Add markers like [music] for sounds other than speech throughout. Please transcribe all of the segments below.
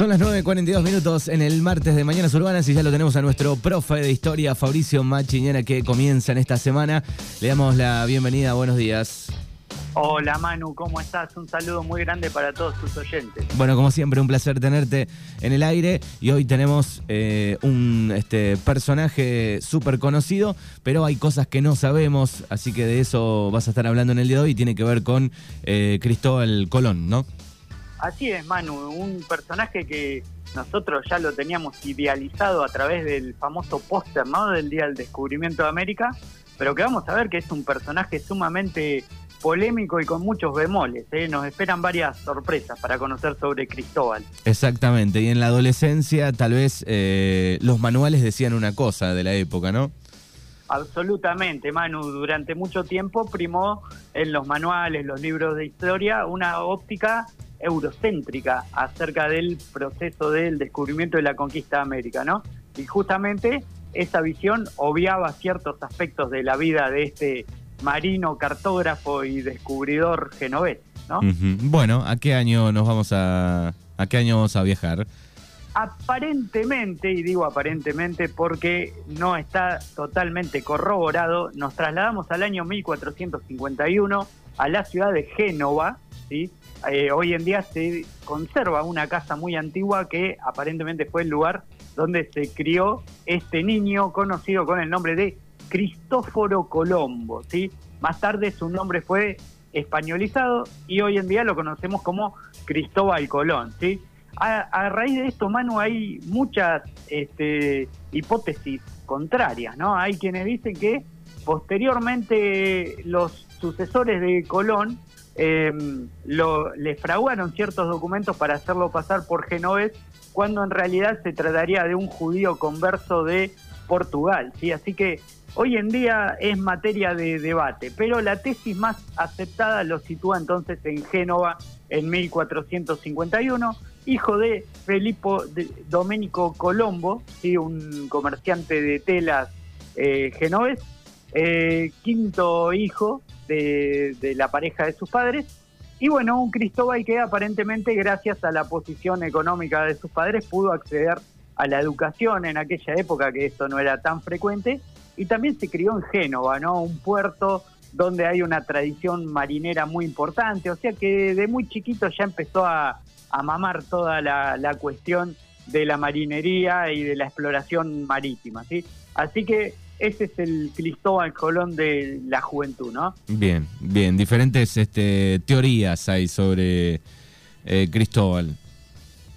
Son las 9.42 minutos en el martes de Mañanas Urbanas y ya lo tenemos a nuestro profe de historia, Fabricio Machiñera, que comienza en esta semana. Le damos la bienvenida, buenos días. Hola Manu, ¿cómo estás? Un saludo muy grande para todos tus oyentes. Bueno, como siempre, un placer tenerte en el aire y hoy tenemos eh, un este, personaje súper conocido, pero hay cosas que no sabemos, así que de eso vas a estar hablando en el día de hoy y tiene que ver con eh, Cristóbal Colón, ¿no? Así es, Manu, un personaje que nosotros ya lo teníamos idealizado a través del famoso póster, ¿no? Del Día del Descubrimiento de América, pero que vamos a ver que es un personaje sumamente polémico y con muchos bemoles. ¿eh? Nos esperan varias sorpresas para conocer sobre Cristóbal. Exactamente, y en la adolescencia tal vez eh, los manuales decían una cosa de la época, ¿no? Absolutamente, Manu. Durante mucho tiempo primó en los manuales, los libros de historia, una óptica eurocéntrica acerca del proceso del descubrimiento de la conquista de América, ¿no? Y justamente esa visión obviaba ciertos aspectos de la vida de este marino, cartógrafo y descubridor genovés, ¿no? Bueno, ¿a qué año nos vamos a a qué año vamos a viajar? Aparentemente, y digo aparentemente porque no está totalmente corroborado, nos trasladamos al año 1451 a la ciudad de Génova, Eh, hoy en día se conserva una casa muy antigua que aparentemente fue el lugar donde se crió este niño conocido con el nombre de Cristóforo Colombo. ¿sí? Más tarde su nombre fue españolizado y hoy en día lo conocemos como Cristóbal Colón. ¿sí? A, raíz de esto, Manu, hay muchas este, hipótesis contrarias. ¿no? Hay quienes dicen que posteriormente los sucesores de Colón lo, le fraguaron ciertos documentos para hacerlo pasar por genovés, cuando en realidad se trataría de un judío converso de Portugal. ¿sí? Así que hoy en día es materia de debate, pero la tesis más aceptada lo sitúa entonces en Génova en 1451, hijo de Felipe Domenico Colombo, ¿sí? un comerciante de telas eh, genovés, eh, quinto hijo de, la pareja de sus padres. Y bueno, un Cristóbal que aparentemente gracias a la posición económica de sus padres pudo acceder a la educación en aquella época que esto no era tan frecuente y también se crió en Génova, ¿no? Un puerto donde hay una tradición marinera muy importante, o sea que de muy chiquito ya empezó a, mamar toda la, la, cuestión de la marinería y de la exploración marítima, ¿sí? Así que ese es el Cristóbal Colón de la juventud, ¿no? Bien, bien, diferentes este, teorías hay sobre eh, Cristóbal.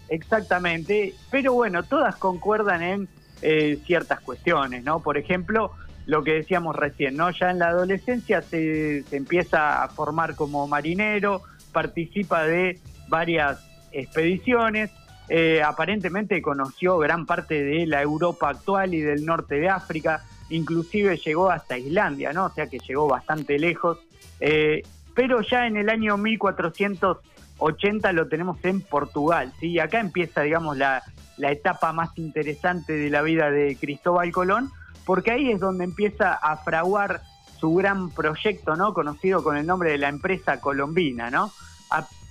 Exactamente, pero bueno, todas concuerdan en eh, ciertas cuestiones, ¿no? Por ejemplo, lo que decíamos recién, ¿no? Ya en la adolescencia se, se empieza a formar como marinero, participa de varias expediciones, eh, aparentemente conoció gran parte de la Europa actual y del norte de África, inclusive llegó hasta Islandia, ¿no? O sea que llegó bastante lejos. Eh, pero ya en el año 1480 lo tenemos en Portugal, ¿sí? Y acá empieza, digamos, la, la etapa más interesante de la vida de Cristóbal Colón, porque ahí es donde empieza a fraguar su gran proyecto, ¿no? Conocido con el nombre de la empresa colombina, ¿no?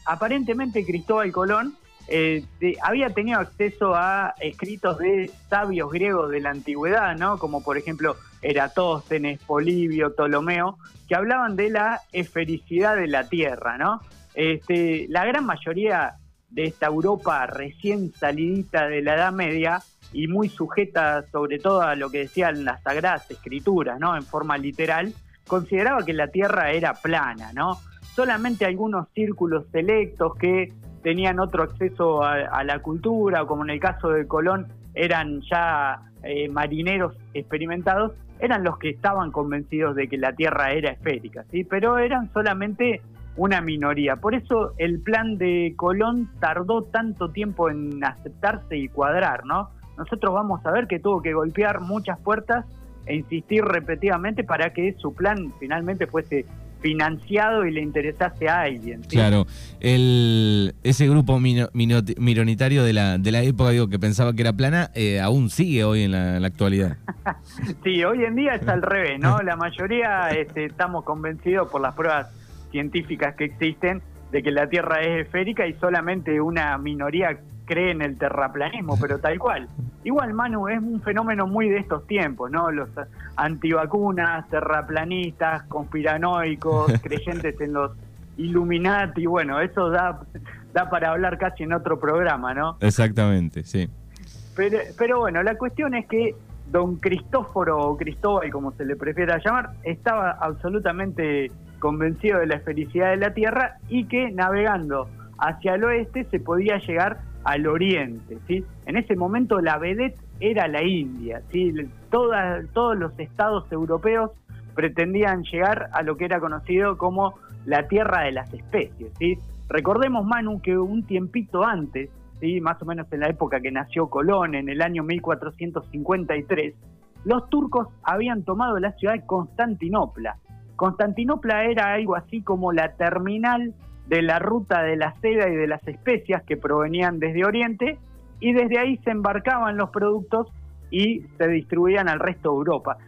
aparentemente Cristóbal Colón eh, había tenido acceso a escritos de sabios griegos de la antigüedad, ¿no? Como por ejemplo Eratóstenes, Polibio, Ptolomeo, que hablaban de la esfericidad de la Tierra, ¿no? Este, la gran mayoría de esta Europa recién salidita de la Edad Media y muy sujeta sobre todo a lo que decían las sagradas escrituras, ¿no? En forma literal, consideraba que la Tierra era plana, ¿no? Solamente algunos círculos selectos que tenían otro acceso a, la cultura, como en el caso de Colón eran ya eh, marineros experimentados, eran los que estaban convencidos de que la Tierra era esférica, ¿sí? pero eran solamente una minoría. Por eso el plan de Colón tardó tanto tiempo en aceptarse y cuadrar, ¿no? Nosotros vamos a ver que tuvo que golpear muchas puertas e insistir repetidamente para que su plan finalmente fuese financiado y le interesase a alguien. Claro, el, ese grupo minoritario de la, de la época digo, que pensaba que era plana, eh, aún sigue hoy en la, actualidad. [laughs] sí, hoy en día es al revés, ¿no? La mayoría este, estamos convencidos por las pruebas científicas que existen de que la Tierra es esférica y solamente una minoría cree en el terraplanismo, pero tal cual. Igual, Manu, es un fenómeno muy de estos tiempos, ¿no? Los antivacunas, terraplanistas, conspiranoicos, [laughs] creyentes en los Illuminati, bueno, eso da, da para hablar casi en otro programa, ¿no? Exactamente, sí. Pero, pero bueno, la cuestión es que don Cristóforo o Cristóbal, como se le prefiera llamar, estaba absolutamente convencido de la felicidad de la Tierra y que navegando hacia el oeste se podía llegar al oriente. ¿sí? En ese momento la vedette era la India. ¿sí? todos los estados europeos pretendían llegar a lo que era conocido como la tierra de las especies. ¿sí? Recordemos, Manu, que un tiempito antes, ¿sí? más o menos en la época que nació Colón, en el año 1453, los turcos habían tomado la ciudad de Constantinopla. Constantinopla era algo así como la terminal de la ruta de la seda y de las especias que provenían desde Oriente y desde ahí se embarcaban los productos y se distribuían al resto de Europa.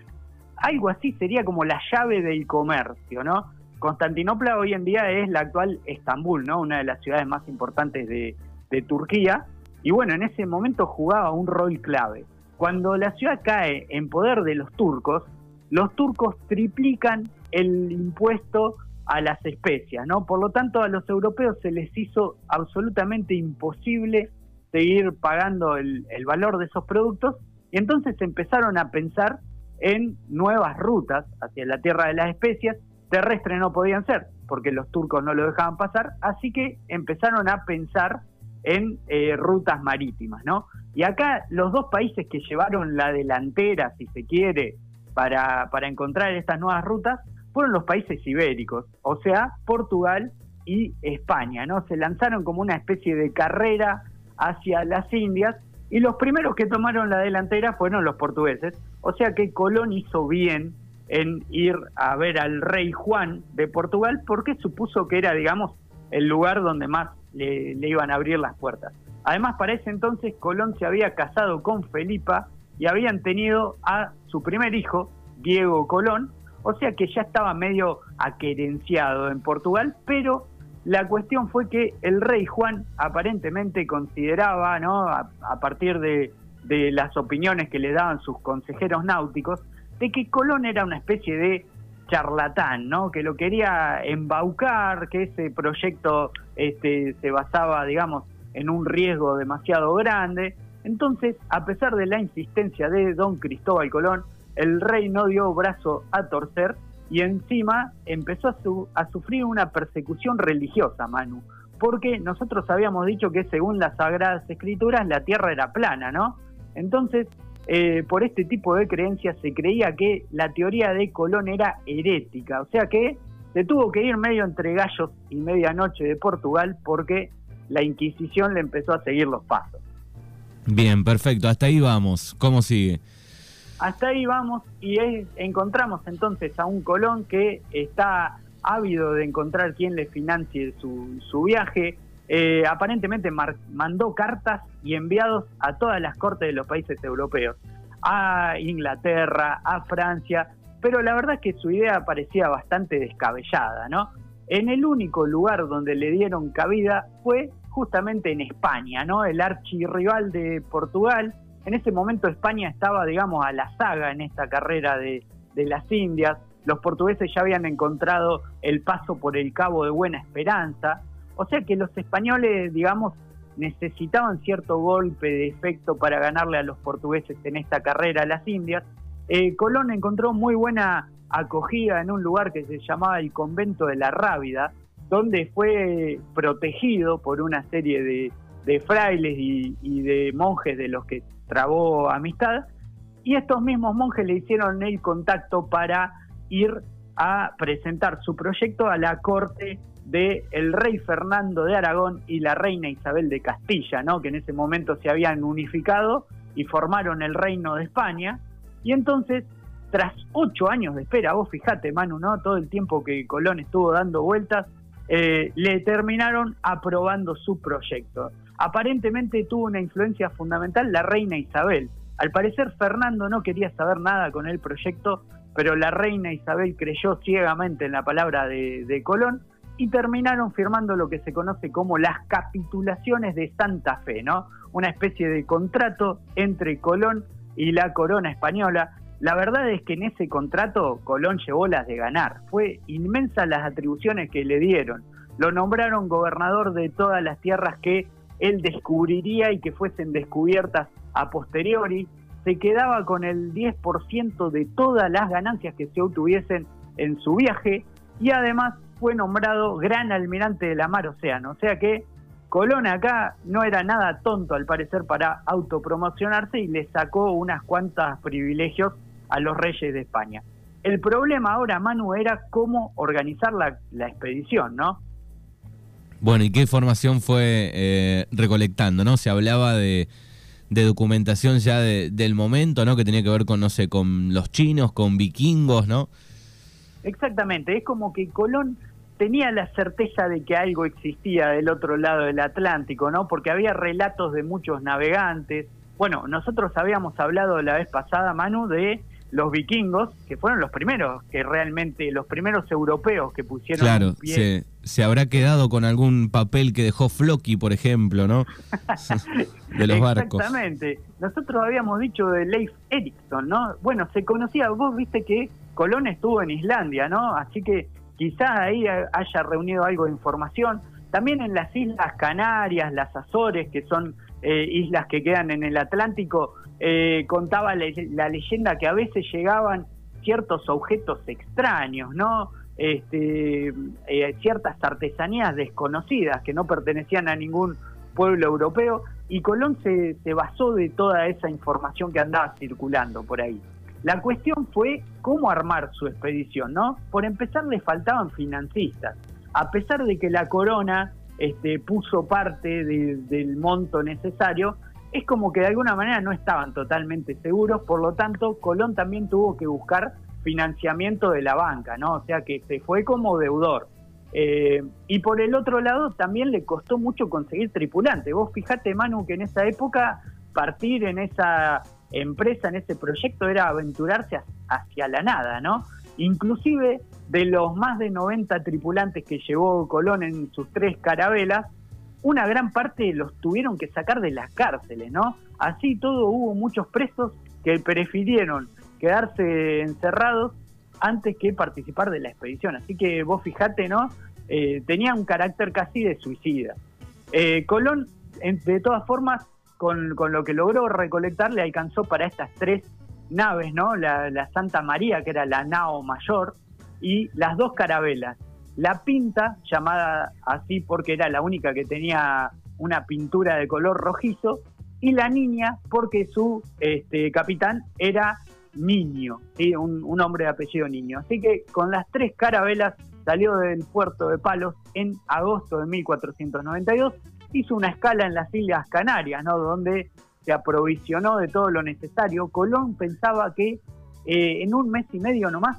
Algo así sería como la llave del comercio, ¿no? Constantinopla hoy en día es la actual Estambul, ¿no? Una de las ciudades más importantes de, de Turquía. Y bueno, en ese momento jugaba un rol clave. Cuando la ciudad cae en poder de los turcos, los turcos triplican el impuesto a las especias, ¿no? Por lo tanto, a los europeos se les hizo absolutamente imposible seguir pagando el, valor de esos productos y entonces empezaron a pensar en nuevas rutas hacia la tierra de las especias, terrestres no podían ser, porque los turcos no lo dejaban pasar, así que empezaron a pensar en eh, rutas marítimas, ¿no? Y acá los dos países que llevaron la delantera, si se quiere, para, para encontrar estas nuevas rutas fueron los países ibéricos, o sea, Portugal y España, ¿no? Se lanzaron como una especie de carrera hacia las Indias y los primeros que tomaron la delantera fueron los portugueses, o sea que Colón hizo bien en ir a ver al rey Juan de Portugal porque supuso que era, digamos, el lugar donde más le, le iban a abrir las puertas. Además, para ese entonces Colón se había casado con Felipa y habían tenido a su primer hijo, Diego Colón, o sea que ya estaba medio aquerenciado en Portugal, pero la cuestión fue que el rey Juan aparentemente consideraba, ¿no? a, partir de, las opiniones que le daban sus consejeros náuticos, de que Colón era una especie de charlatán, ¿no? Que lo quería embaucar, que ese proyecto este, se basaba, digamos, en un riesgo demasiado grande. Entonces, a pesar de la insistencia de don Cristóbal Colón, el rey no dio brazo a torcer y encima empezó a, sufrir una persecución religiosa, Manu, porque nosotros habíamos dicho que según las Sagradas Escrituras la tierra era plana, ¿no? Entonces, eh, por este tipo de creencias se creía que la teoría de Colón era herética, o sea que se tuvo que ir medio entre gallos y medianoche de Portugal porque la Inquisición le empezó a seguir los pasos. Bien, perfecto, hasta ahí vamos. ¿Cómo sigue? Hasta ahí vamos y encontramos entonces a un Colón que está ávido de encontrar quien le financie su, viaje. Eh, aparentemente mandó cartas y enviados a todas las cortes de los países europeos, a Inglaterra, a Francia, pero la verdad es que su idea parecía bastante descabellada, ¿no? En el único lugar donde le dieron cabida fue justamente en España, ¿no? El archirrival de Portugal, en ese momento España estaba, digamos, a la saga en esta carrera de, las Indias. Los portugueses ya habían encontrado el paso por el Cabo de Buena Esperanza. O sea que los españoles, digamos, necesitaban cierto golpe de efecto para ganarle a los portugueses en esta carrera a las Indias. Eh, Colón encontró muy buena acogida en un lugar que se llamaba el Convento de la Rábida, donde fue protegido por una serie de, frailes y, y, de monjes de los que trabó amistad y estos mismos monjes le hicieron el contacto para ir a presentar su proyecto a la corte del el rey Fernando de Aragón y la reina Isabel de Castilla, ¿no? que en ese momento se habían unificado y formaron el reino de España. Y entonces, tras ocho años de espera, vos fijate, Manu, ¿no? todo el tiempo que Colón estuvo dando vueltas, eh, le terminaron aprobando su proyecto aparentemente tuvo una influencia fundamental la reina Isabel. Al parecer Fernando no quería saber nada con el proyecto, pero la reina Isabel creyó ciegamente en la palabra de, Colón y terminaron firmando lo que se conoce como las capitulaciones de Santa Fe, ¿no? una especie de contrato entre Colón y la corona española. La verdad es que en ese contrato Colón llevó las de ganar. Fue inmensa las atribuciones que le dieron. Lo nombraron gobernador de todas las tierras que él descubriría y que fuesen descubiertas a posteriori. Se quedaba con el 10% de todas las ganancias que se obtuviesen en su viaje y además fue nombrado gran almirante de la mar océano. O sea que Colón acá no era nada tonto al parecer para autopromocionarse y le sacó unas cuantas privilegios a los reyes de España. El problema ahora, Manu, era cómo organizar la, expedición, ¿no? Bueno, ¿y qué información fue eh, recolectando, no? Se hablaba de, documentación ya del momento, ¿no? Que tenía que ver con, no sé, con los chinos, con vikingos, ¿no? Exactamente, es como que Colón tenía la certeza de que algo existía del otro lado del Atlántico, ¿no? Porque había relatos de muchos navegantes. Bueno, nosotros habíamos hablado la vez pasada, Manu, de los vikingos, que fueron los primeros, que realmente, los primeros europeos que pusieron. Claro, Se, se, habrá quedado con algún papel que dejó Floki, por ejemplo, ¿no? [laughs] de los barcos. Exactamente. Nosotros habíamos dicho de Leif Erikson, ¿no? Bueno, se conocía, vos viste que Colón estuvo en Islandia, ¿no? Así que quizás ahí haya reunido algo de información. También en las Islas Canarias, las Azores, que son eh, islas que quedan en el Atlántico, eh, contaba la, leyenda que a veces llegaban ciertos objetos extraños, ¿no? Este, eh, ciertas artesanías desconocidas que no pertenecían a ningún pueblo europeo y Colón se, basó de toda esa información que andaba circulando por ahí. La cuestión fue cómo armar su expedición, ¿no? Por empezar le faltaban financistas. A pesar de que la corona este, puso parte del monto necesario, es como que de alguna manera no estaban totalmente seguros, por lo tanto Colón también tuvo que buscar financiamiento de la banca, ¿no? O sea que se fue como deudor. Eh, y por el otro lado también le costó mucho conseguir tripulante. Vos fijate, Manu, que en esa época partir en esa empresa, en ese proyecto, era aventurarse hacia la nada, ¿no? Inclusive de los más de 90 tripulantes que llevó Colón en sus tres carabelas, una gran parte los tuvieron que sacar de las cárceles, ¿no? Así todo hubo muchos presos que prefirieron quedarse encerrados antes que participar de la expedición. Así que vos fijate, ¿no? Eh, tenía un carácter casi de suicida. Eh, Colón, de todas formas, con, lo que logró recolectar le alcanzó para estas tres naves, ¿no? La, Santa María, que era la nao mayor, y las dos carabelas. La pinta, llamada así porque era la única que tenía una pintura de color rojizo, y la niña porque su este, capitán era Niño, un, un, hombre de apellido Niño. Así que con las tres carabelas salió del puerto de Palos en agosto de 1492 hizo una escala en las Islas Canarias, ¿no? donde se aprovisionó de todo lo necesario. Colón pensaba que eh, en un mes y medio nomás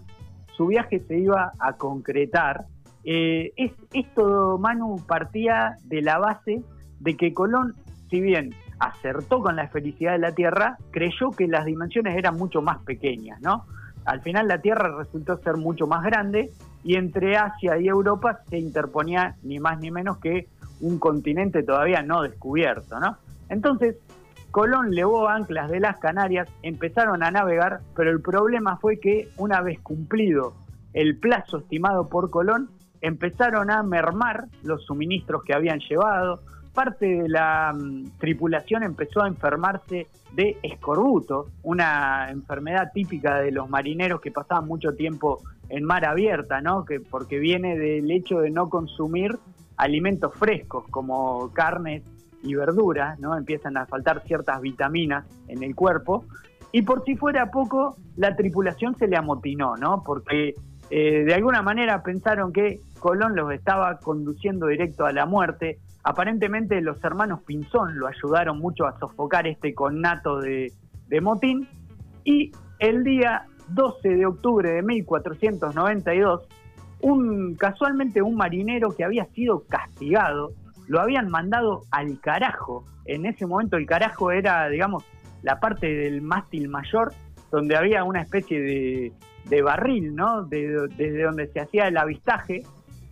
su viaje se iba a concretar. Eh, es, esto, Manu, partía de la base de que Colón, si bien acertó con la felicidad de la Tierra, creyó que las dimensiones eran mucho más pequeñas, ¿no? Al final la Tierra resultó ser mucho más grande y entre Asia y Europa se interponía ni más ni menos que un continente todavía no descubierto, ¿no? Entonces, Colón levó anclas de las Canarias, empezaron a navegar, pero el problema fue que una vez cumplido el plazo estimado por Colón, empezaron a mermar los suministros que habían llevado, parte de la mm, tripulación empezó a enfermarse de escorbuto, una enfermedad típica de los marineros que pasaban mucho tiempo en mar abierta, ¿no? Que porque viene del hecho de no consumir alimentos frescos como carnes y verduras, ¿no? Empiezan a faltar ciertas vitaminas en el cuerpo. Y por si fuera poco, la tripulación se le amotinó, ¿no? Porque eh, de alguna manera pensaron que Colón los estaba conduciendo directo a la muerte. Aparentemente los hermanos Pinzón lo ayudaron mucho a sofocar este connato de, de motín. Y el día 12 de octubre de 1492, un casualmente un marinero que había sido castigado, lo habían mandado al carajo. En ese momento el carajo era, digamos, la parte del mástil mayor donde había una especie de, barril, ¿no? desde donde se hacía el avistaje.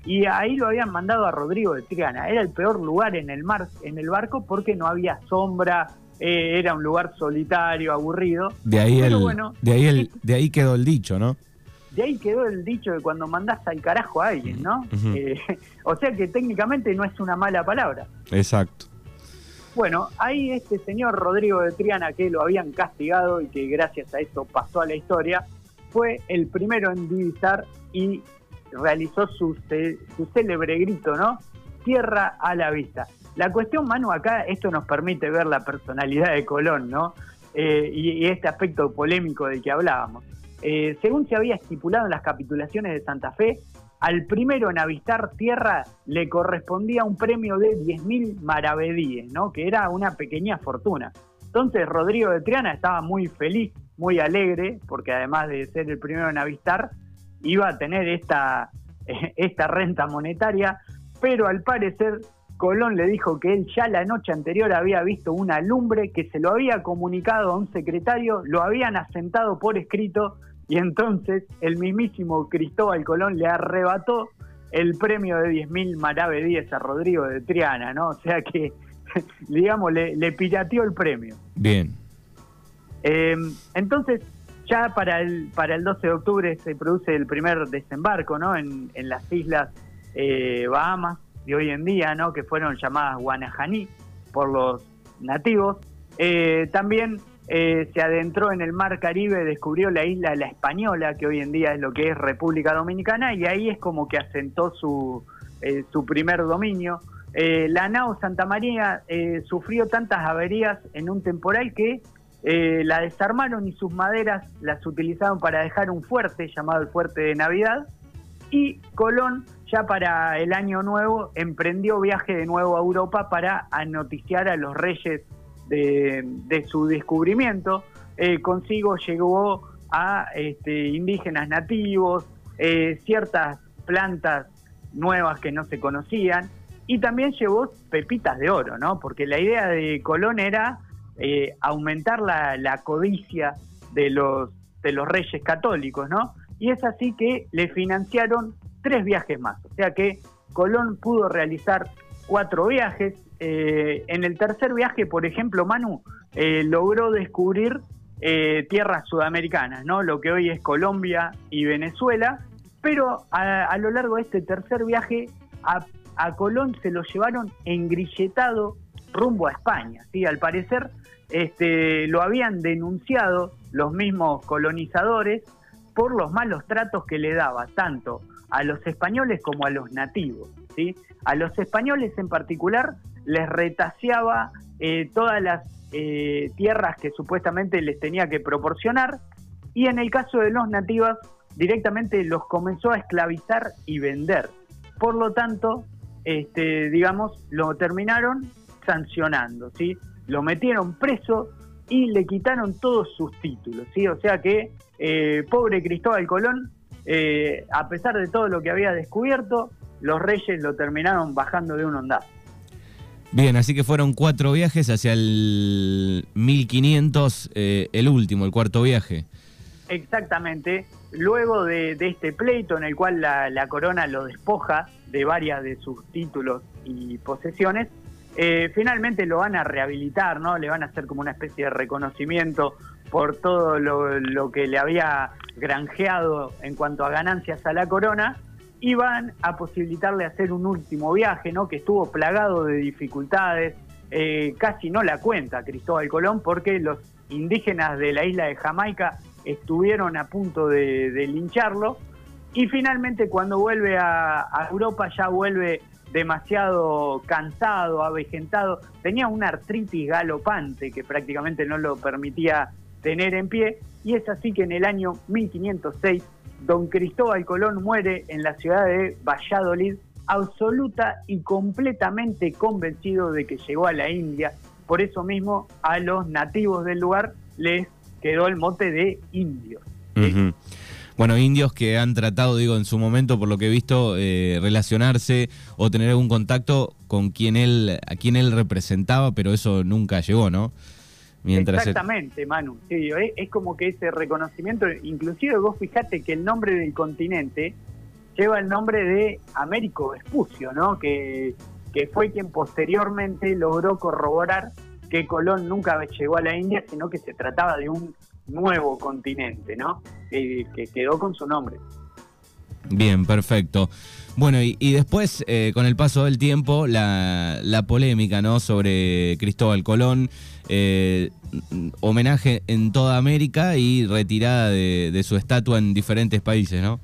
Y ahí lo habían mandado a Rodrigo de Triana. Era el peor lugar en el mar, en el barco porque no había sombra, eh, era un lugar solitario, aburrido. De ahí el, de ahí el, de ahí quedó el dicho, ¿no? De ahí quedó el dicho de cuando mandás al carajo a alguien, ¿no? Eh, [laughs] o sea que técnicamente no es una mala palabra. Exacto. Bueno, ahí este señor Rodrigo de Triana, que lo habían castigado y que gracias a eso pasó a la historia, fue el primero en divisar y realizó su, su célebre grito, ¿no? Tierra a la vista. La cuestión, Manu, acá esto nos permite ver la personalidad de Colón, ¿no? Eh, y, este aspecto polémico del que hablábamos. Eh, según se había estipulado en las capitulaciones de Santa Fe, al primero en avistar tierra le correspondía un premio de 10.000 maravedíes, ¿no? que era una pequeña fortuna. Entonces Rodrigo de Triana estaba muy feliz, muy alegre, porque además de ser el primero en avistar, iba a tener esta, [laughs] esta renta monetaria, pero al parecer Colón le dijo que él ya la noche anterior había visto una lumbre que se lo había comunicado a un secretario, lo habían asentado por escrito y entonces el mismísimo Cristóbal Colón le arrebató el premio de 10.000 maravedíes a Rodrigo de Triana, ¿no? O sea que, [laughs] digamos, le, pirateó el premio. Bien. Eh, entonces, ya para el, para el 12 de octubre se produce el primer desembarco ¿no? en, las islas eh, Bahamas de hoy en día, ¿no? que fueron llamadas Guanajaní por los nativos. Eh, también eh, se adentró en el mar Caribe, descubrió la isla La Española, que hoy en día es lo que es República Dominicana, y ahí es como que asentó su, su primer dominio. la nao Santa María sufrió tantas averías en un temporal que eh, la desarmaron y sus maderas las utilizaron para dejar un fuerte llamado el Fuerte de Navidad. Y Colón, ya para el año nuevo, emprendió viaje de nuevo a Europa para anoticiar a los reyes de, su descubrimiento. Consigo llegó a este, indígenas nativos, eh, ciertas plantas nuevas que no se conocían, y también llevó pepitas de oro, ¿no? Porque la idea de Colón era eh, aumentar la, codicia de los, de los reyes católicos, ¿no? Y es así que le financiaron tres viajes más. O sea que Colón pudo realizar cuatro viajes. Eh, en el tercer viaje, por ejemplo, Manu eh, logró descubrir tierras sudamericanas, ¿no? Lo que hoy es Colombia y Venezuela. Pero a, lo largo de este tercer viaje, a, a Colón se lo llevaron engrilletado rumbo a España. ¿sí? Al parecer este, lo habían denunciado los mismos colonizadores por los malos tratos que le daba tanto a los españoles como a los nativos. ¿sí? A los españoles en particular les retaseaba eh, todas las eh, tierras que supuestamente les tenía que proporcionar y en el caso de los nativos directamente los comenzó a esclavizar y vender. Por lo tanto, este, digamos, lo terminaron sancionando, ¿sí? lo metieron preso y le quitaron todos sus títulos, ¿sí? O sea que, eh, pobre Cristóbal Colón, eh, a pesar de todo lo que había descubierto, los reyes lo terminaron bajando de un ondazo. Bien, así que fueron cuatro viajes hacia el 1500, eh, el último, el cuarto viaje. Exactamente. Luego de, este pleito en el cual la, la corona lo despoja de varias de sus títulos y posesiones, eh, finalmente lo van a rehabilitar, ¿no? Le van a hacer como una especie de reconocimiento por todo lo, que le había granjeado en cuanto a ganancias a la corona y van a posibilitarle hacer un último viaje, ¿no? Que estuvo plagado de dificultades, eh, casi no la cuenta Cristóbal Colón porque los indígenas de la isla de Jamaica estuvieron a punto de, lincharlo y finalmente cuando vuelve a Europa ya vuelve demasiado cansado, avejentado, tenía una artritis galopante que prácticamente no lo permitía tener en pie, y es así que en el año 1506 don Cristóbal Colón muere en la ciudad de Valladolid, absoluta y completamente convencido de que llegó a la India. Por eso mismo a los nativos del lugar les quedó el mote de indios bueno, indios que han tratado, digo, en su momento, por lo que he visto, eh, relacionarse o tener algún contacto con quien él, a quien él representaba, pero eso nunca llegó, ¿no? Exactamente, Manu. Sí, es, como que ese reconocimiento, inclusive vos fijate que el nombre del continente lleva el nombre de Américo Vespucio, ¿no? Que, que fue quien posteriormente logró corroborar que Colón nunca llegó a la India, sino que se trataba de un nuevo continente, ¿no? Que, quedó con su nombre. Bien, perfecto. Bueno, y, después, eh, con el paso del tiempo, la, polémica, ¿no? Sobre Cristóbal Colón, eh, homenaje en toda América y retirada de, su estatua en diferentes países, ¿no?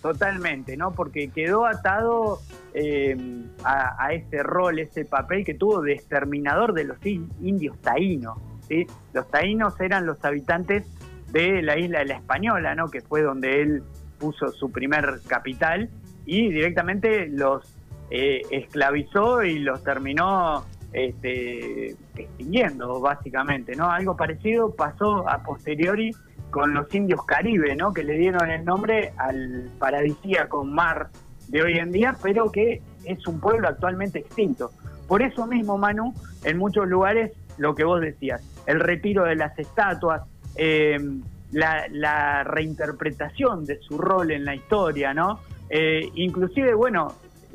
Totalmente, ¿no? Porque quedó atado eh, a, ese rol, ese papel que tuvo de exterminador de los indios taínos. Los taínos eran los habitantes de la isla de la Española, ¿no? Que fue donde él puso su primer capital y directamente los eh, esclavizó y los terminó este, extinguiendo, básicamente, ¿no? Algo parecido pasó a posteriori con los indios caribe, ¿no? Que le dieron el nombre al paradisíaco mar de hoy en día, pero que es un pueblo actualmente extinto. Por eso mismo, Manu, en muchos lugares, lo que vos decías, el retiro de las estatuas, eh, la, reinterpretación de su rol en la historia, ¿no? Eh, inclusive, bueno,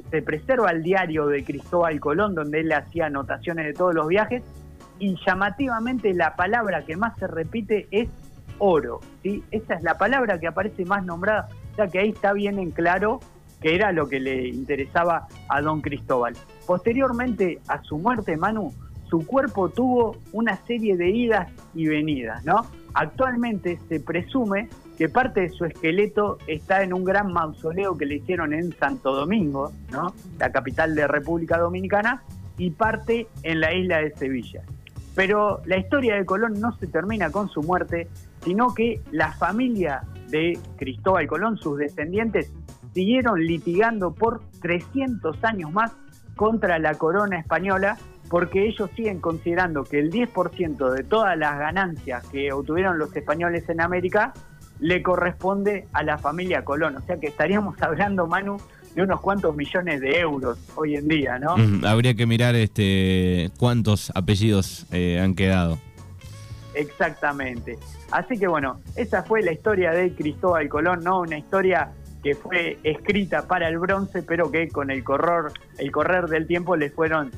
se preserva el diario de Cristóbal Colón, donde él hacía anotaciones de todos los viajes, y llamativamente la palabra que más se repite es oro, ¿sí? Esa es la palabra que aparece más nombrada, o sea que ahí está bien en claro que era lo que le interesaba a don Cristóbal. Posteriormente a su muerte, Manu, su cuerpo tuvo una serie de idas y venidas, ¿no? Actualmente se presume que parte de su esqueleto está en un gran mausoleo que le hicieron en Santo Domingo, ¿no? La capital de República Dominicana, y parte en la isla de Sevilla. Pero la historia de Colón no se termina con su muerte, sino que la familia de Cristóbal Colón, sus descendientes, siguieron litigando por 300 años más contra la corona española porque ellos siguen considerando que el 10% de todas las ganancias que obtuvieron los españoles en América le corresponde a la familia Colón. O sea que estaríamos [laughs] hablando, Manu, de unos cuantos millones de euros hoy en día, ¿no? habría que mirar este cuántos apellidos eh, han quedado. Exactamente. Así que bueno, esa fue la historia de Cristóbal Colón, ¿no? Una historia que fue escrita para el bronce, pero que con el correr, el correr del tiempo le fueron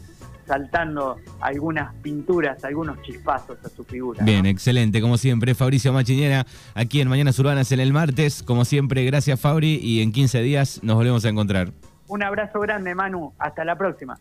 saltando algunas pinturas, algunos chispazos a su figura. Bien, excelente, como siempre, Fabricio Machiñera, aquí en Mañanas Urbanas en el martes, como siempre, gracias Fabri, y en 15 días nos volvemos a encontrar. Un abrazo grande, Manu, hasta la próxima.